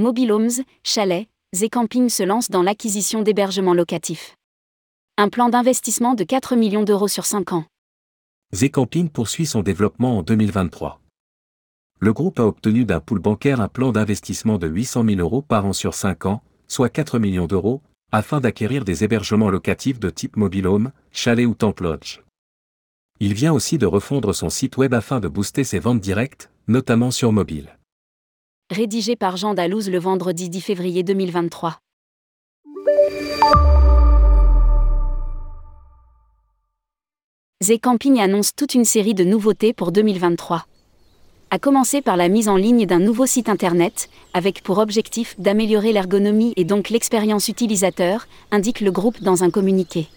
Mobile Homes, Chalet, Camping se lance dans l'acquisition d'hébergements locatifs. Un plan d'investissement de 4 millions d'euros sur 5 ans. Camping poursuit son développement en 2023. Le groupe a obtenu d'un pool bancaire un plan d'investissement de 800 000 euros par an sur 5 ans, soit 4 millions d'euros, afin d'acquérir des hébergements locatifs de type mobile home, chalet ou temple lodge. Il vient aussi de refondre son site web afin de booster ses ventes directes, notamment sur mobile. Rédigé par Jean Dalouse le vendredi 10 février 2023. Camping annonce toute une série de nouveautés pour 2023. A commencer par la mise en ligne d'un nouveau site internet, avec pour objectif d'améliorer l'ergonomie et donc l'expérience utilisateur, indique le groupe dans un communiqué.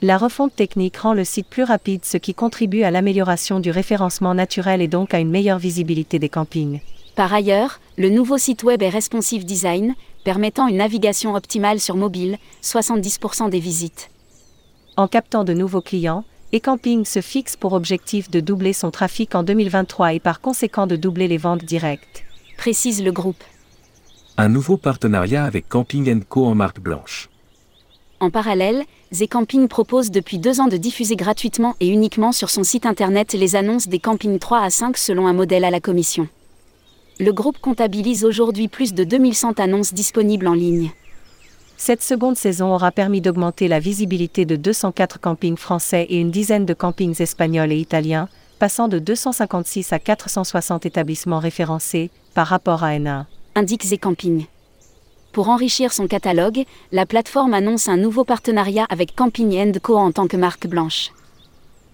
La refonte technique rend le site plus rapide, ce qui contribue à l'amélioration du référencement naturel et donc à une meilleure visibilité des campings. Par ailleurs, le nouveau site web est responsive design, permettant une navigation optimale sur mobile, 70% des visites. En captant de nouveaux clients, Ecamping se fixe pour objectif de doubler son trafic en 2023 et par conséquent de doubler les ventes directes. Précise le groupe. Un nouveau partenariat avec Camping Co en marque blanche. En parallèle, Camping propose depuis deux ans de diffuser gratuitement et uniquement sur son site internet les annonces des campings 3 à 5 selon un modèle à la commission le groupe comptabilise aujourd'hui plus de 2100 annonces disponibles en ligne. Cette seconde saison aura permis d'augmenter la visibilité de 204 campings français et une dizaine de campings espagnols et italiens, passant de 256 à 460 établissements référencés par rapport à N1. Indique Camping. Pour enrichir son catalogue, la plateforme annonce un nouveau partenariat avec Camping Co en tant que marque blanche.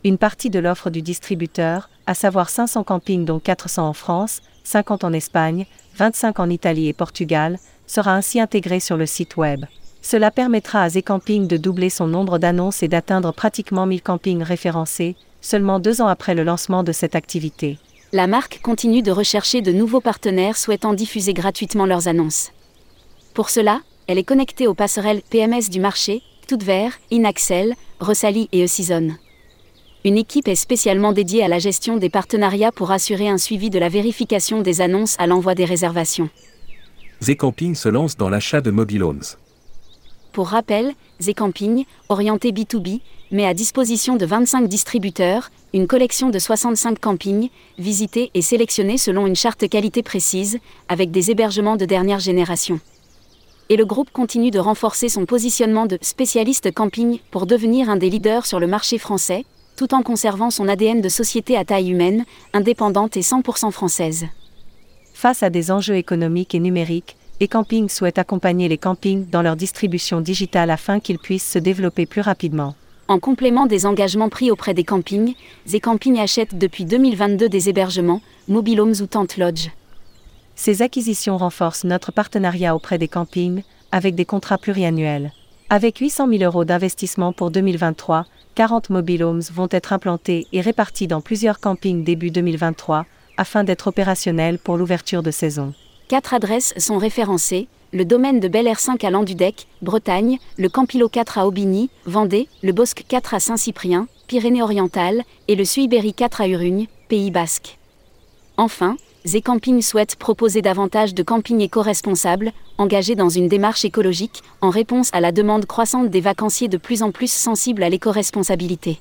Une partie de l'offre du distributeur, à savoir 500 campings dont 400 en France, 50 en Espagne, 25 en Italie et Portugal, sera ainsi intégré sur le site web. Cela permettra à Zcamping de doubler son nombre d'annonces et d'atteindre pratiquement 1000 campings référencés, seulement deux ans après le lancement de cette activité. La marque continue de rechercher de nouveaux partenaires souhaitant diffuser gratuitement leurs annonces. Pour cela, elle est connectée aux passerelles PMS du marché, Vert, Inaxel, Ressali et E-Season une équipe est spécialement dédiée à la gestion des partenariats pour assurer un suivi de la vérification des annonces à l'envoi des réservations. Zcamping se lance dans l'achat de mobile homes. Pour rappel, Zcamping, orienté B2B, met à disposition de 25 distributeurs une collection de 65 campings, visités et sélectionnés selon une charte qualité précise, avec des hébergements de dernière génération. Et le groupe continue de renforcer son positionnement de spécialiste camping pour devenir un des leaders sur le marché français, tout en conservant son ADN de société à taille humaine, indépendante et 100% française. Face à des enjeux économiques et numériques, Ecamping souhaite accompagner les campings dans leur distribution digitale afin qu'ils puissent se développer plus rapidement. En complément des engagements pris auprès des campings, Camping achète depuis 2022 des hébergements, mobile homes ou tent lodge. Ces acquisitions renforcent notre partenariat auprès des campings, avec des contrats pluriannuels. Avec 800 000 euros d'investissement pour 2023, 40 mobile homes vont être implantés et répartis dans plusieurs campings début 2023, afin d'être opérationnels pour l'ouverture de saison. Quatre adresses sont référencées le domaine de Bel Air 5 à Landudec, Bretagne, le Campilo 4 à Aubigny, Vendée, le Bosque 4 à Saint-Cyprien, Pyrénées-Orientales, et le Suibéry 4 à Urugne, Pays Basque. Enfin, Camping souhaite proposer davantage de campings éco-responsables, engagés dans une démarche écologique, en réponse à la demande croissante des vacanciers de plus en plus sensibles à l'éco-responsabilité.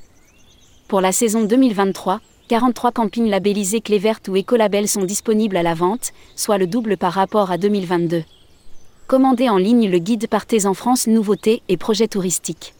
Pour la saison 2023, 43 campings labellisés Clé verte ou Écolabel sont disponibles à la vente, soit le double par rapport à 2022. Commandez en ligne le guide Partez en France nouveautés et projets touristiques.